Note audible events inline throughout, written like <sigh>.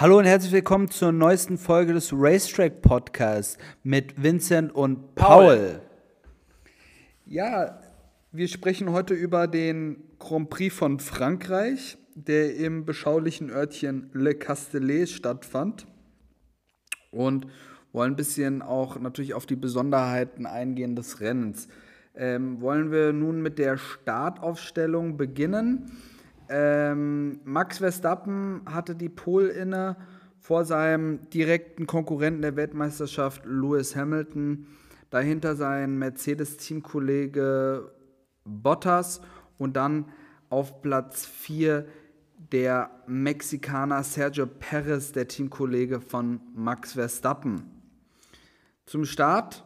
Hallo und herzlich willkommen zur neuesten Folge des Racetrack Podcasts mit Vincent und Paul. Paul. Ja, wir sprechen heute über den Grand Prix von Frankreich, der im beschaulichen Örtchen Le Castellet stattfand. Und wollen ein bisschen auch natürlich auf die Besonderheiten eingehen des Rennens. Ähm, wollen wir nun mit der Startaufstellung beginnen? Ähm, Max Verstappen hatte die Pole inne vor seinem direkten Konkurrenten der Weltmeisterschaft Lewis Hamilton. Dahinter sein Mercedes-Teamkollege Bottas und dann auf Platz 4 der Mexikaner Sergio Perez, der Teamkollege von Max Verstappen. Zum Start.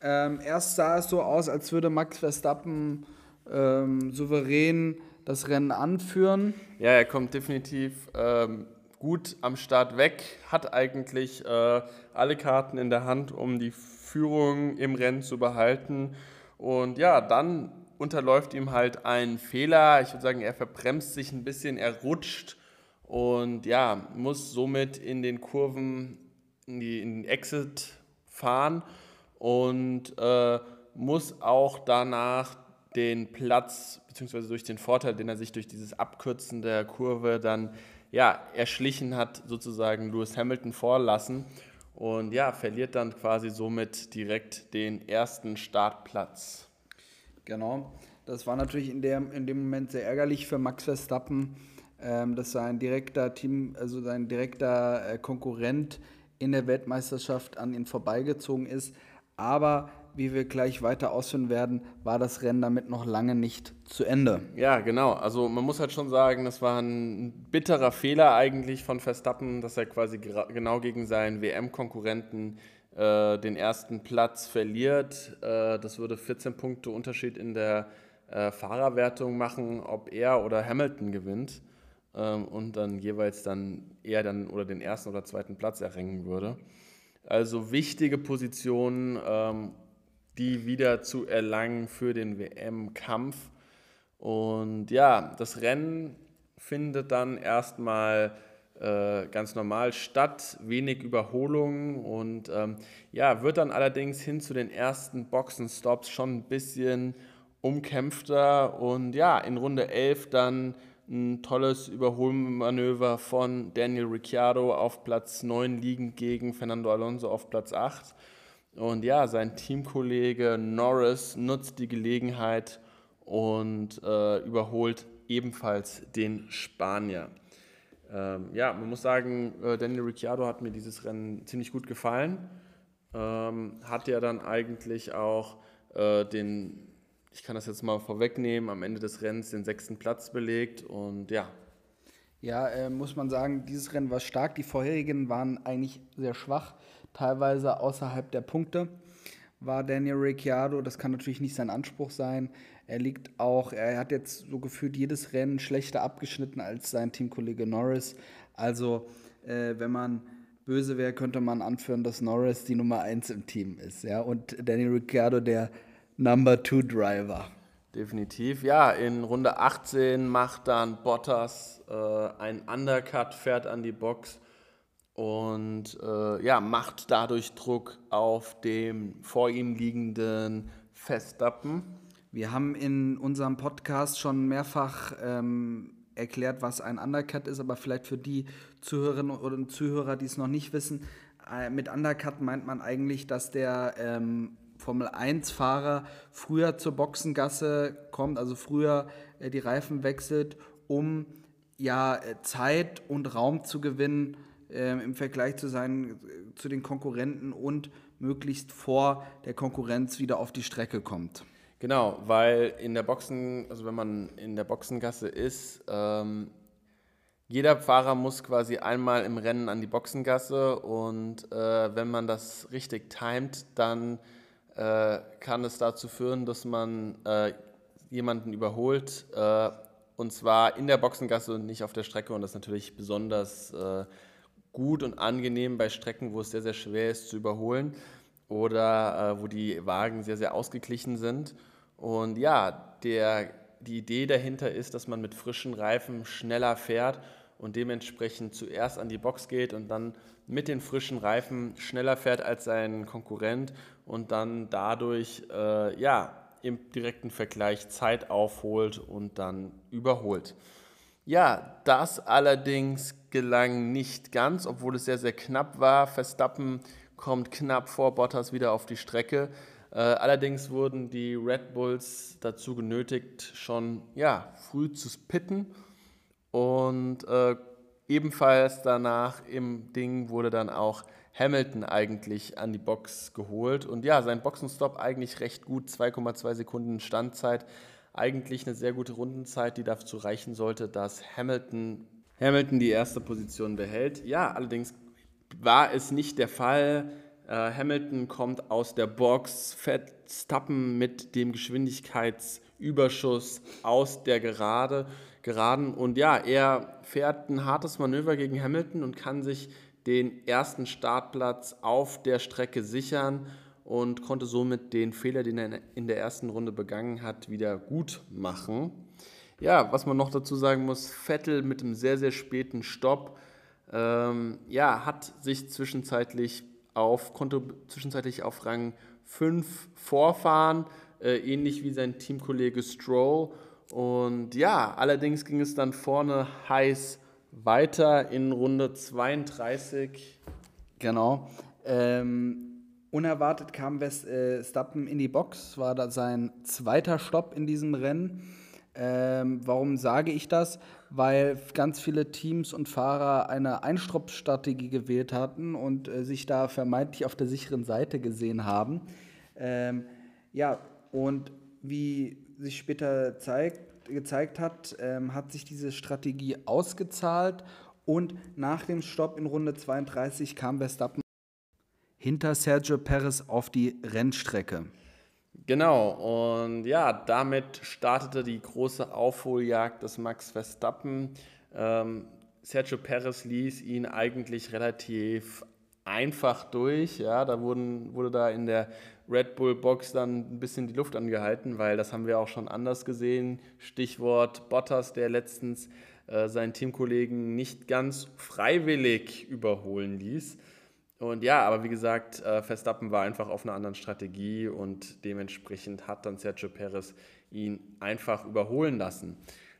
Ähm, erst sah es so aus, als würde Max Verstappen ähm, souverän das Rennen anführen. Ja, er kommt definitiv ähm, gut am Start weg, hat eigentlich äh, alle Karten in der Hand, um die Führung im Rennen zu behalten. Und ja, dann unterläuft ihm halt ein Fehler. Ich würde sagen, er verbremst sich ein bisschen, er rutscht und ja, muss somit in den Kurven in, die, in den Exit fahren und äh, muss auch danach den Platz, beziehungsweise durch den Vorteil, den er sich durch dieses Abkürzen der Kurve dann ja, erschlichen hat, sozusagen Lewis Hamilton vorlassen und ja, verliert dann quasi somit direkt den ersten Startplatz. Genau, das war natürlich in, der, in dem Moment sehr ärgerlich für Max Verstappen, ähm, dass sein direkter Team, also sein direkter äh, Konkurrent in der Weltmeisterschaft an ihn vorbeigezogen ist. Aber wie wir gleich weiter ausführen werden, war das Rennen damit noch lange nicht zu Ende. Ja, genau. Also man muss halt schon sagen, das war ein bitterer Fehler eigentlich von Verstappen, dass er quasi genau gegen seinen WM-Konkurrenten äh, den ersten Platz verliert. Äh, das würde 14 Punkte Unterschied in der äh, Fahrerwertung machen, ob er oder Hamilton gewinnt ähm, und dann jeweils dann er dann oder den ersten oder zweiten Platz erringen würde. Also wichtige Positionen, ähm, die wieder zu erlangen für den WM-Kampf. Und ja, das Rennen findet dann erstmal äh, ganz normal statt, wenig Überholungen und ähm, ja, wird dann allerdings hin zu den ersten Boxenstops schon ein bisschen umkämpfter und ja, in Runde 11 dann ein tolles Überholmanöver von Daniel Ricciardo auf Platz 9 liegend gegen Fernando Alonso auf Platz 8. Und ja, sein Teamkollege Norris nutzt die Gelegenheit und äh, überholt ebenfalls den Spanier. Ähm, ja, man muss sagen, äh, Daniel Ricciardo hat mir dieses Rennen ziemlich gut gefallen. Ähm, hat ja dann eigentlich auch äh, den, ich kann das jetzt mal vorwegnehmen, am Ende des Rennens den sechsten Platz belegt und ja. Ja, äh, muss man sagen, dieses Rennen war stark. Die vorherigen waren eigentlich sehr schwach teilweise außerhalb der Punkte war Daniel Ricciardo. Das kann natürlich nicht sein Anspruch sein. Er liegt auch, er hat jetzt so gefühlt jedes Rennen schlechter abgeschnitten als sein Teamkollege Norris. Also, äh, wenn man böse wäre, könnte man anführen, dass Norris die Nummer 1 im Team ist. Ja? Und Daniel Ricciardo der Number 2 Driver. Definitiv, ja. In Runde 18 macht dann Bottas äh, einen Undercut, fährt an die Box und äh, ja, macht dadurch Druck auf dem vor ihm liegenden Verstappen. Wir haben in unserem Podcast schon mehrfach ähm, erklärt, was ein Undercut ist, aber vielleicht für die Zuhörerinnen oder Zuhörer, die es noch nicht wissen, äh, mit Undercut meint man eigentlich, dass der ähm, Formel 1-Fahrer früher zur Boxengasse kommt, also früher äh, die Reifen wechselt, um ja äh, Zeit und Raum zu gewinnen ähm, im Vergleich zu, seinen, zu den Konkurrenten und möglichst vor der Konkurrenz wieder auf die Strecke kommt. Genau, weil in der Boxen, also wenn man in der Boxengasse ist, ähm, jeder Fahrer muss quasi einmal im Rennen an die Boxengasse und äh, wenn man das richtig timet, dann äh, kann es dazu führen, dass man äh, jemanden überholt äh, und zwar in der Boxengasse und nicht auf der Strecke und das ist natürlich besonders äh, gut und angenehm bei Strecken, wo es sehr, sehr schwer ist zu überholen oder äh, wo die Wagen sehr, sehr ausgeglichen sind. Und ja, der, die Idee dahinter ist, dass man mit frischen Reifen schneller fährt und dementsprechend zuerst an die Box geht und dann mit den frischen Reifen schneller fährt als sein Konkurrent und dann dadurch äh, ja, im direkten Vergleich Zeit aufholt und dann überholt. Ja, das allerdings gelang nicht ganz, obwohl es sehr, sehr knapp war. Verstappen kommt knapp vor Bottas wieder auf die Strecke. Äh, allerdings wurden die Red Bulls dazu genötigt, schon ja, früh zu pitten. Und äh, ebenfalls danach im Ding wurde dann auch Hamilton eigentlich an die Box geholt. Und ja, sein Boxenstopp eigentlich recht gut, 2,2 Sekunden Standzeit. Eigentlich eine sehr gute Rundenzeit, die dazu reichen sollte, dass Hamilton, Hamilton die erste Position behält. Ja, allerdings war es nicht der Fall. Äh, Hamilton kommt aus der Box, Verstappen mit dem Geschwindigkeitsüberschuss aus der Gerade, Geraden. Und ja, er fährt ein hartes Manöver gegen Hamilton und kann sich den ersten Startplatz auf der Strecke sichern und konnte somit den Fehler, den er in der ersten Runde begangen hat, wieder gut machen. Ja, was man noch dazu sagen muss, Vettel mit einem sehr, sehr späten Stopp, ähm, ja, hat sich zwischenzeitlich auf, konnte zwischenzeitlich auf Rang 5 vorfahren, äh, ähnlich wie sein Teamkollege Stroll. Und ja, allerdings ging es dann vorne heiß weiter in Runde 32. Genau. Ähm, unerwartet kam Verstappen äh, in die Box, war da sein zweiter Stopp in diesem Rennen. Ähm, warum sage ich das? Weil ganz viele Teams und Fahrer eine Einstoppstrategie gewählt hatten und äh, sich da vermeintlich auf der sicheren Seite gesehen haben. Ähm, ja, und wie sich später zeigt, gezeigt hat, ähm, hat sich diese Strategie ausgezahlt und nach dem Stopp in Runde 32 kam Verstappen hinter Sergio Perez auf die Rennstrecke. Genau, und ja, damit startete die große Aufholjagd des Max Verstappen. Ähm, Sergio Perez ließ ihn eigentlich relativ einfach durch. Ja, da wurden, wurde da in der Red Bull Box dann ein bisschen die Luft angehalten, weil das haben wir auch schon anders gesehen. Stichwort Bottas, der letztens äh, seinen Teamkollegen nicht ganz freiwillig überholen ließ. Und ja, aber wie gesagt, äh, Verstappen war einfach auf einer anderen Strategie und dementsprechend hat dann Sergio Perez ihn einfach überholen lassen.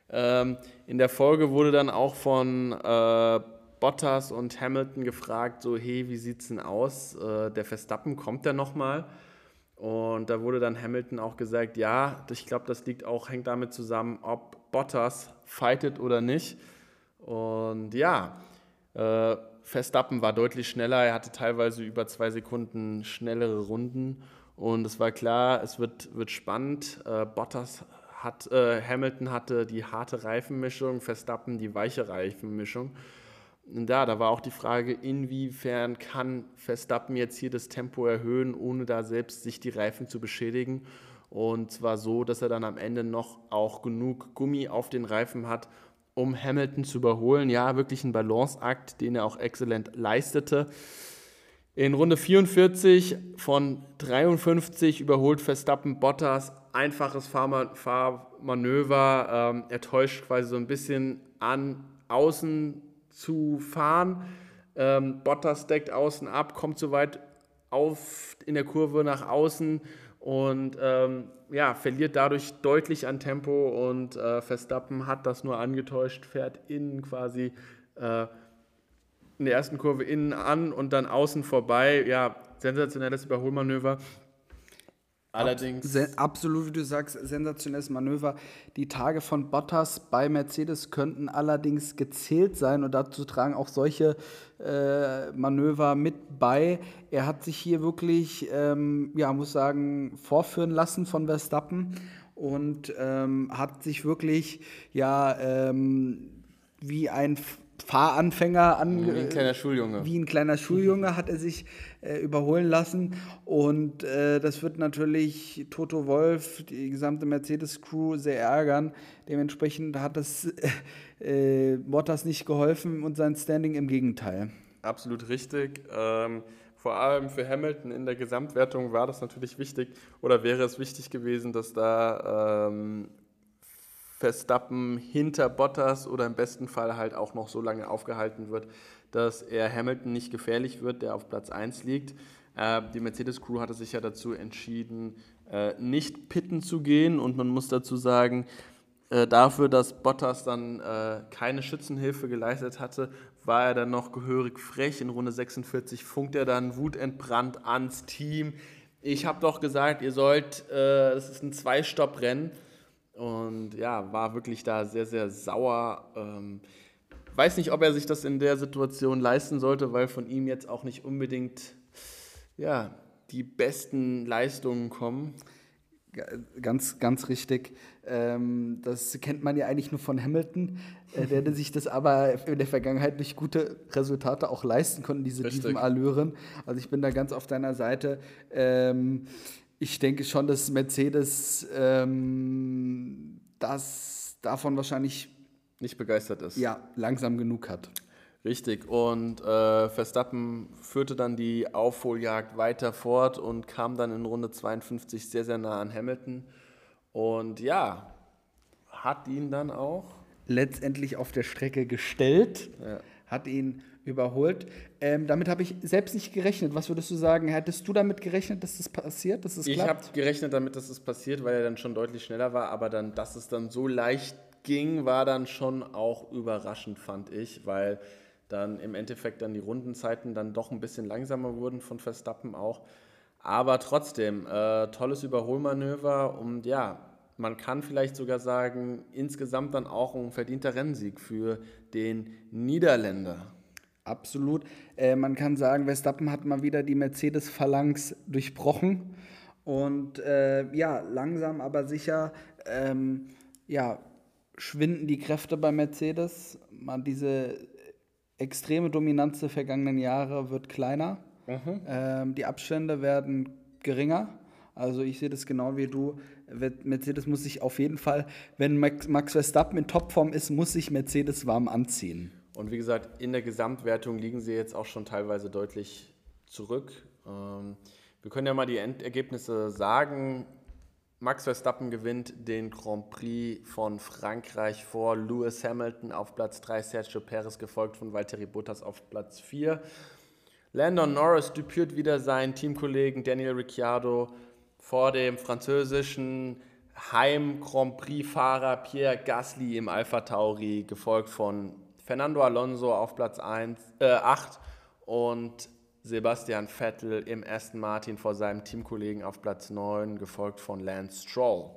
Ähm, in der Folge wurde dann auch von äh, Bottas und Hamilton gefragt, so hey, wie sieht's denn aus? Äh, der Verstappen kommt der nochmal? Und da wurde dann Hamilton auch gesagt, ja, ich glaube, das liegt auch, hängt damit zusammen, ob Bottas fightet oder nicht. Und ja, äh, Verstappen war deutlich schneller, er hatte teilweise über zwei Sekunden schnellere Runden und es war klar, es wird, wird spannend. Äh, Bottas hat, äh, Hamilton hatte die harte Reifenmischung, Verstappen die weiche Reifenmischung. Und da, da war auch die Frage, inwiefern kann Verstappen jetzt hier das Tempo erhöhen, ohne da selbst sich die Reifen zu beschädigen. Und zwar so, dass er dann am Ende noch auch genug Gummi auf den Reifen hat, um Hamilton zu überholen. Ja, wirklich ein Balanceakt, den er auch exzellent leistete. In Runde 44 von 53 überholt Verstappen Bottas. Einfaches Fahrmanöver. Ähm, er täuscht quasi so ein bisschen an, außen zu fahren. Ähm, Bottas deckt außen ab, kommt so weit auf in der Kurve nach außen und ähm, ja, verliert dadurch deutlich an Tempo und äh, Verstappen hat das nur angetäuscht, fährt innen quasi äh, in der ersten Kurve innen an und dann außen vorbei. Ja, sensationelles Überholmanöver. Allerdings. absolut, wie du sagst, sensationelles Manöver. Die Tage von Bottas bei Mercedes könnten allerdings gezählt sein und dazu tragen auch solche äh, Manöver mit bei. Er hat sich hier wirklich, ähm, ja, muss sagen, vorführen lassen von Verstappen und ähm, hat sich wirklich, ja, ähm, wie ein Fahranfänger an. Wie ein kleiner Schuljunge. Wie ein kleiner Schuljunge hat er sich äh, überholen lassen. Und äh, das wird natürlich Toto Wolf, die gesamte Mercedes-Crew sehr ärgern. Dementsprechend hat das äh, äh, Bottas nicht geholfen und sein Standing im Gegenteil. Absolut richtig. Ähm, vor allem für Hamilton in der Gesamtwertung war das natürlich wichtig oder wäre es wichtig gewesen, dass da ähm, Verstappen hinter Bottas oder im besten Fall halt auch noch so lange aufgehalten wird, dass er Hamilton nicht gefährlich wird, der auf Platz 1 liegt. Äh, die Mercedes-Crew hatte sich ja dazu entschieden, äh, nicht pitten zu gehen und man muss dazu sagen, äh, dafür, dass Bottas dann äh, keine Schützenhilfe geleistet hatte, war er dann noch gehörig frech. In Runde 46 funkt er dann wutentbrannt ans Team. Ich habe doch gesagt, ihr sollt, äh, es ist ein Zwei-Stopp-Rennen. Und ja, war wirklich da sehr, sehr sauer. Ähm, weiß nicht, ob er sich das in der Situation leisten sollte, weil von ihm jetzt auch nicht unbedingt ja, die besten Leistungen kommen. Ganz, ganz richtig. Ähm, das kennt man ja eigentlich nur von Hamilton, äh, der sich das aber in der Vergangenheit durch gute Resultate auch leisten konnte, diese diesen Allüren. Also ich bin da ganz auf deiner Seite. Ähm, ich denke schon, dass Mercedes ähm, das davon wahrscheinlich nicht begeistert ist. Ja, langsam genug hat. Richtig. Und äh, Verstappen führte dann die Aufholjagd weiter fort und kam dann in Runde 52 sehr, sehr nah an Hamilton. Und ja, hat ihn dann auch letztendlich auf der Strecke gestellt, ja. hat ihn überholt. Ähm, damit habe ich selbst nicht gerechnet. Was würdest du sagen? Hättest du damit gerechnet, dass das passiert, dass es Ich habe gerechnet damit, dass es passiert, weil er dann schon deutlich schneller war. Aber dann, dass es dann so leicht ging, war dann schon auch überraschend, fand ich, weil dann im Endeffekt dann die Rundenzeiten dann doch ein bisschen langsamer wurden von Verstappen auch. Aber trotzdem, äh, tolles Überholmanöver und ja, man kann vielleicht sogar sagen, insgesamt dann auch ein verdienter Rennsieg für den Niederländer. Absolut. Äh, man kann sagen, Verstappen hat mal wieder die Mercedes-Phalanx durchbrochen und äh, ja, langsam aber sicher ähm, ja, schwinden die Kräfte bei Mercedes. Man diese extreme Dominanz der vergangenen Jahre wird kleiner. Mhm. Ähm, die Abstände werden geringer. Also ich sehe das genau wie du. Mercedes muss sich auf jeden Fall, wenn Max, Max Verstappen in Topform ist, muss sich Mercedes warm anziehen. Und wie gesagt, in der Gesamtwertung liegen sie jetzt auch schon teilweise deutlich zurück. Ähm, wir können ja mal die Endergebnisse sagen. Max Verstappen gewinnt den Grand Prix von Frankreich vor Lewis Hamilton auf Platz 3, Sergio Perez gefolgt von Valtteri Bottas auf Platz 4. Landon Norris düpiert wieder seinen Teamkollegen Daniel Ricciardo vor dem französischen Heim-Grand Prix-Fahrer Pierre Gasly im Alpha Tauri, gefolgt von Fernando Alonso auf Platz 1, äh, 8 und Sebastian Vettel im Aston Martin vor seinem Teamkollegen auf Platz 9, gefolgt von Lance Stroll.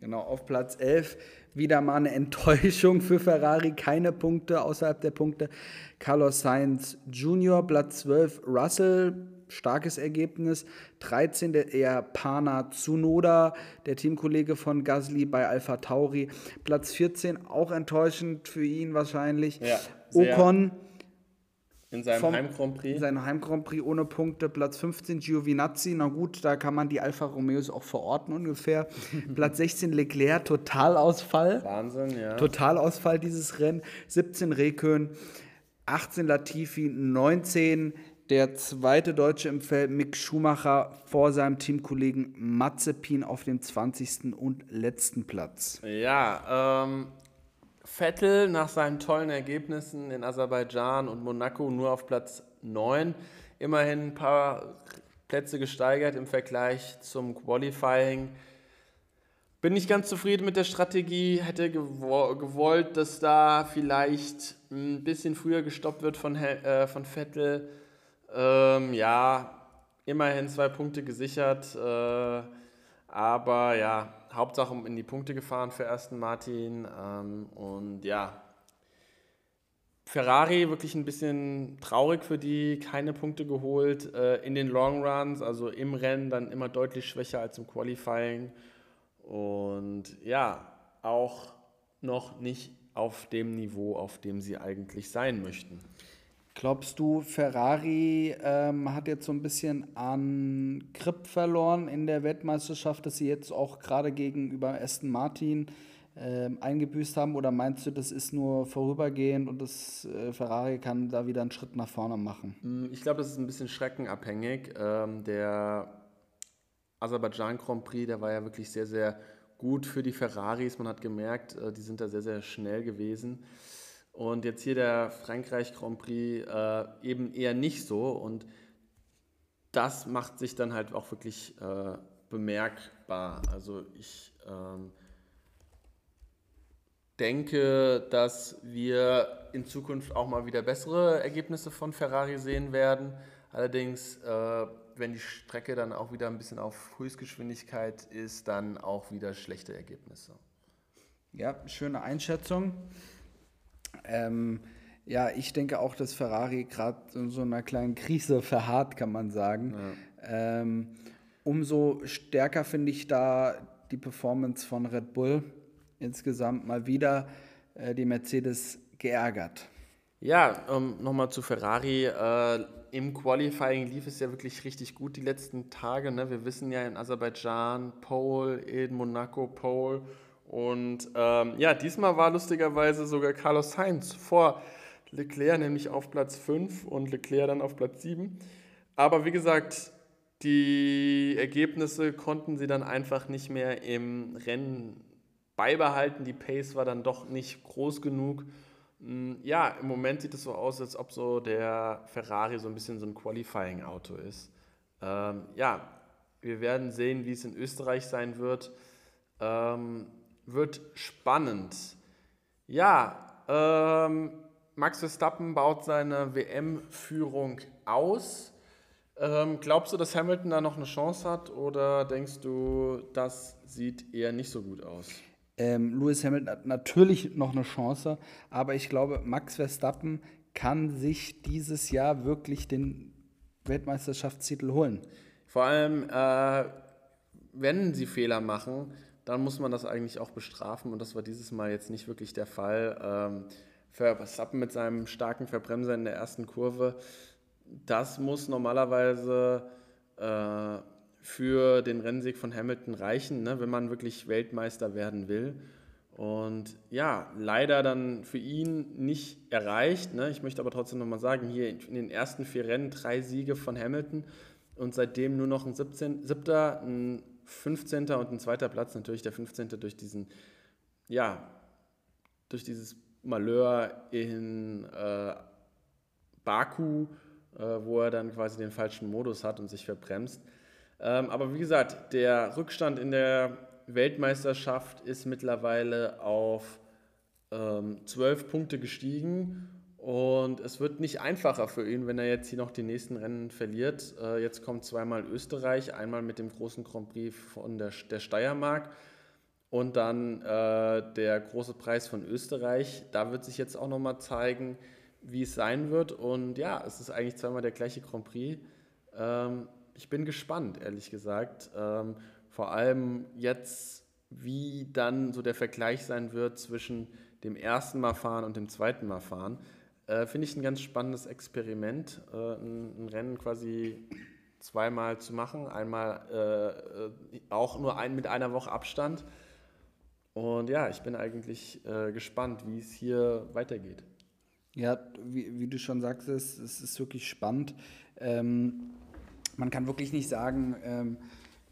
Genau, auf Platz 11 wieder mal eine <laughs> Enttäuschung für Ferrari, keine Punkte außerhalb der Punkte. Carlos Sainz Jr., Platz 12 Russell, starkes Ergebnis. 13 der Japaner Tsunoda, der Teamkollege von Gasly bei Alpha Tauri. Platz 14, auch enttäuschend für ihn wahrscheinlich. Ja, Ocon in seinem vom, Heim-Grand Prix? In seinem Heim-Grand Prix ohne Punkte. Platz 15 Giovinazzi. Na gut, da kann man die Alfa Romeos auch verorten ungefähr. <laughs> Platz 16 Leclerc, Totalausfall. Wahnsinn, ja. Totalausfall dieses Rennen. 17 Rekön, 18 Latifi, 19 der zweite Deutsche im Feld, Mick Schumacher, vor seinem Teamkollegen Mazepin auf dem 20. und letzten Platz. Ja, ähm, Vettel nach seinen tollen Ergebnissen in Aserbaidschan und Monaco nur auf Platz 9. Immerhin ein paar Plätze gesteigert im Vergleich zum Qualifying. Bin nicht ganz zufrieden mit der Strategie, hätte gewollt, dass da vielleicht ein bisschen früher gestoppt wird von, äh, von Vettel. Ähm, ja, immerhin zwei Punkte gesichert, äh, aber ja, Hauptsache in die Punkte gefahren für Aston Martin. Ähm, und ja, Ferrari wirklich ein bisschen traurig für die, keine Punkte geholt äh, in den Long Runs, also im Rennen dann immer deutlich schwächer als im Qualifying. Und ja, auch noch nicht auf dem Niveau, auf dem sie eigentlich sein möchten. Glaubst du, Ferrari ähm, hat jetzt so ein bisschen an Grip verloren in der Weltmeisterschaft, dass sie jetzt auch gerade gegenüber Aston Martin äh, eingebüßt haben? Oder meinst du, das ist nur vorübergehend und das äh, Ferrari kann da wieder einen Schritt nach vorne machen? Hm, ich glaube, das ist ein bisschen streckenabhängig. Ähm, der Aserbaidschan Grand Prix, der war ja wirklich sehr, sehr gut für die Ferraris. Man hat gemerkt, äh, die sind da sehr, sehr schnell gewesen. Und jetzt hier der Frankreich Grand Prix äh, eben eher nicht so. Und das macht sich dann halt auch wirklich äh, bemerkbar. Also ich ähm, denke, dass wir in Zukunft auch mal wieder bessere Ergebnisse von Ferrari sehen werden. Allerdings, äh, wenn die Strecke dann auch wieder ein bisschen auf Höchstgeschwindigkeit ist, dann auch wieder schlechte Ergebnisse. Ja, schöne Einschätzung. Ähm, ja, ich denke auch, dass Ferrari gerade in so einer kleinen Krise <laughs> verharrt, kann man sagen. Ja. Ähm, umso stärker finde ich da die Performance von Red Bull insgesamt mal wieder äh, die Mercedes geärgert. Ja, ähm, nochmal zu Ferrari. Äh, Im Qualifying lief es ja wirklich richtig gut die letzten Tage. Ne? Wir wissen ja in Aserbaidschan Pole, in Monaco Pole. Und ähm, ja, diesmal war lustigerweise sogar Carlos Sainz vor Leclerc, nämlich auf Platz 5 und Leclerc dann auf Platz 7. Aber wie gesagt, die Ergebnisse konnten sie dann einfach nicht mehr im Rennen beibehalten. Die Pace war dann doch nicht groß genug. Mm, ja, im Moment sieht es so aus, als ob so der Ferrari so ein bisschen so ein Qualifying-Auto ist. Ähm, ja, wir werden sehen, wie es in Österreich sein wird. Ähm, wird spannend. Ja, ähm, Max Verstappen baut seine WM-Führung aus. Ähm, glaubst du, dass Hamilton da noch eine Chance hat oder denkst du, das sieht eher nicht so gut aus? Ähm, Lewis Hamilton hat natürlich noch eine Chance, aber ich glaube, Max Verstappen kann sich dieses Jahr wirklich den Weltmeisterschaftstitel holen. Vor allem, äh, wenn sie Fehler machen, dann muss man das eigentlich auch bestrafen und das war dieses Mal jetzt nicht wirklich der Fall. Ähm, Verstappen mit seinem starken Verbremser in der ersten Kurve, das muss normalerweise äh, für den Rennsieg von Hamilton reichen, ne, wenn man wirklich Weltmeister werden will. Und ja, leider dann für ihn nicht erreicht. Ne? Ich möchte aber trotzdem nochmal sagen, hier in den ersten vier Rennen drei Siege von Hamilton und seitdem nur noch ein 17, siebter, ein 15. und ein zweiter Platz. Natürlich der 15. durch diesen, ja, durch dieses Malheur in äh, Baku, äh, wo er dann quasi den falschen Modus hat und sich verbremst. Ähm, aber wie gesagt, der Rückstand in der Weltmeisterschaft ist mittlerweile auf ähm, 12 Punkte gestiegen und es wird nicht einfacher für ihn, wenn er jetzt hier noch die nächsten Rennen verliert. Äh, jetzt kommt zweimal Österreich, einmal mit dem großen Grand Prix von der, der Steiermark und dann äh, der große Preis von Österreich. Da wird sich jetzt auch nochmal zeigen, wie es sein wird. Und ja, es ist eigentlich zweimal der gleiche Grand Prix. Ähm, ich bin gespannt, ehrlich gesagt. Ähm, vor allem jetzt, wie dann so der Vergleich sein wird zwischen dem ersten Mal fahren und dem zweiten Mal fahren. Äh, Finde ich ein ganz spannendes Experiment, äh, ein, ein, Rennen quasi zweimal zu machen. Einmal äh, äh, auch nur ein, mit einer Woche Abstand. Und ja, ich bin eigentlich äh, gespannt, wie es hier weitergeht. Ja, wie, wie, du schon sagst, es, ist wirklich spannend. Ähm, man kann wirklich nicht sagen, ähm,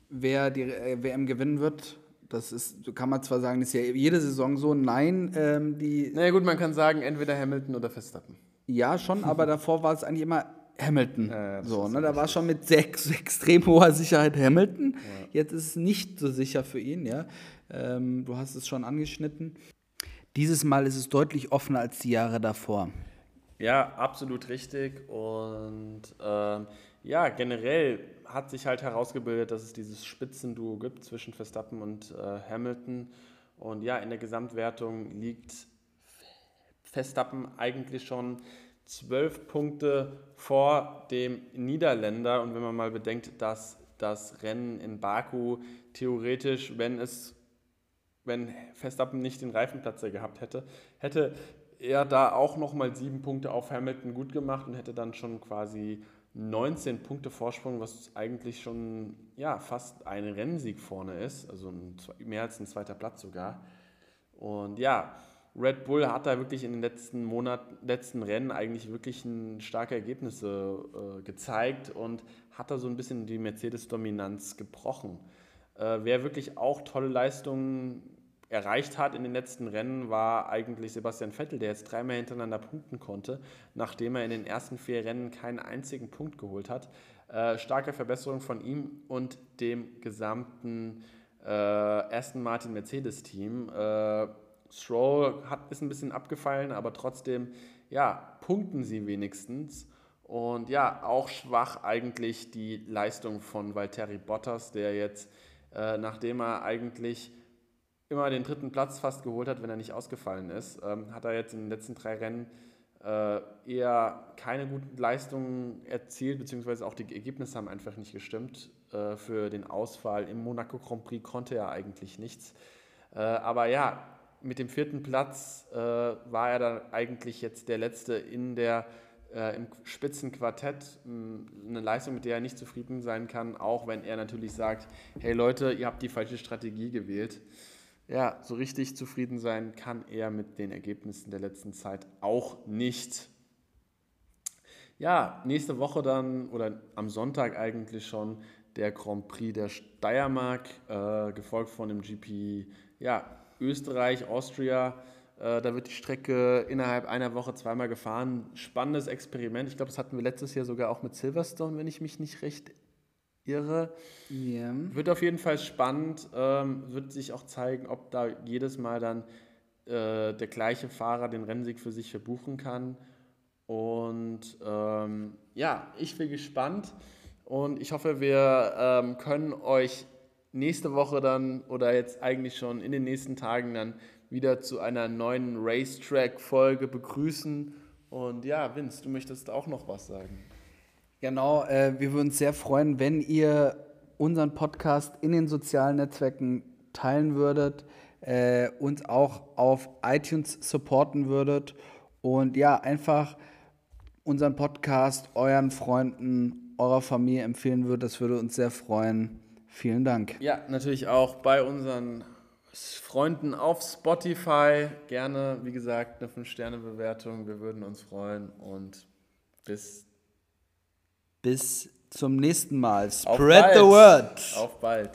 wer die äh, WM gewinnen wird. Das ist, kann man zwar sagen, das ist ja jede Saison so. Nein, ähm, die. Naja, gut, man kann sagen, entweder Hamilton oder Verstappen. Ja, schon, <laughs> aber davor war es eigentlich immer Hamilton. Ja, ja, so, ne, da war schon mit sechs, <laughs> extrem hoher Sicherheit Hamilton. Ja. Jetzt ist es nicht so sicher für ihn, ja. Ähm, du hast es schon angeschnitten. Dieses Mal ist es deutlich offener als die Jahre davor. Ja, absolut richtig. Und ähm, ja, generell hat sich halt herausgebildet, dass es dieses Spitzenduo gibt zwischen Verstappen und äh, Hamilton. Und ja, in der Gesamtwertung liegt Verstappen eigentlich schon zwölf Punkte vor dem Niederländer. Und wenn man mal bedenkt, dass das Rennen in Baku theoretisch, wenn es wenn Verstappen nicht den Reifenplatzer gehabt hätte, hätte er da auch nochmal sieben Punkte auf Hamilton gut gemacht und hätte dann schon quasi 19 Punkte Vorsprung, was eigentlich schon ja, fast ein Rennsieg vorne ist, also ein, mehr als ein zweiter Platz sogar. Und ja, Red Bull hat da wirklich in den letzten Monaten, letzten Rennen eigentlich wirklich starke Ergebnisse äh, gezeigt und hat da so ein bisschen die Mercedes-Dominanz gebrochen. Äh, wer wirklich auch tolle Leistungen erreicht hat in den letzten Rennen, war eigentlich Sebastian Vettel, der jetzt dreimal hintereinander punkten konnte, nachdem er in den ersten vier Rennen keinen einzigen Punkt geholt hat. Äh, starke Verbesserung von ihm und dem gesamten äh, Aston Martin Mercedes-Team. Äh, Stroll hat, ist ein bisschen abgefallen, aber trotzdem, ja, punkten sie wenigstens. Und ja, auch schwach eigentlich die Leistung von Valtteri Bottas, der jetzt, äh, nachdem er eigentlich immer den dritten Platz fast geholt hat, wenn er nicht ausgefallen ist, ähm, hat er jetzt in den letzten drei Rennen äh, eher keine guten Leistungen erzielt, beziehungsweise auch die Ergebnisse haben einfach nicht gestimmt. Äh, für den Ausfall im Monaco Grand Prix konnte er eigentlich nichts. Äh, aber ja, mit dem vierten Platz äh, war er dann eigentlich jetzt der Letzte in der äh, im Spitzenquartett eine Leistung, mit der er nicht zufrieden sein kann, auch wenn er natürlich sagt, hey Leute, ihr habt die falsche Strategie gewählt ja, so richtig zufrieden sein kann er mit den Ergebnissen der letzten Zeit auch nicht. Ja, nächste Woche dann oder am Sonntag eigentlich schon der Grand Prix der Steiermark, äh, gefolgt von dem GP ja, Österreich, Austria. Äh, da wird die Strecke innerhalb einer Woche zweimal gefahren. Spannendes Experiment. Ich glaube, das hatten wir letztes Jahr sogar auch mit Silverstone, wenn ich mich nicht recht irre. Yeah. Wird auf jeden Fall spannend. Ähm, wird sich auch zeigen, ob da jedes Mal dann äh, der gleiche Fahrer den Rennsieg für sich verbuchen kann. Und ähm, ja, ich bin gespannt und ich hoffe, wir ähm, können euch nächste Woche dann oder jetzt eigentlich schon in den nächsten Tagen dann wieder zu einer neuen Racetrack-Folge begrüßen. Und ja, Vince, du möchtest auch noch was sagen. Genau, äh, wir würden uns sehr freuen, wenn ihr unseren Podcast in den sozialen Netzwerken teilen würdet, äh, uns auch auf iTunes supporten würdet und ja, einfach unseren Podcast euren Freunden, eurer Familie empfehlen würdet. Das würde uns sehr freuen. Vielen Dank. Ja, natürlich auch bei unseren Freunden auf Spotify. Gerne, wie gesagt, eine 5-Sterne-Bewertung. Wir würden uns freuen und bis bis zum nächsten Mal. Spread the word. Auf bald.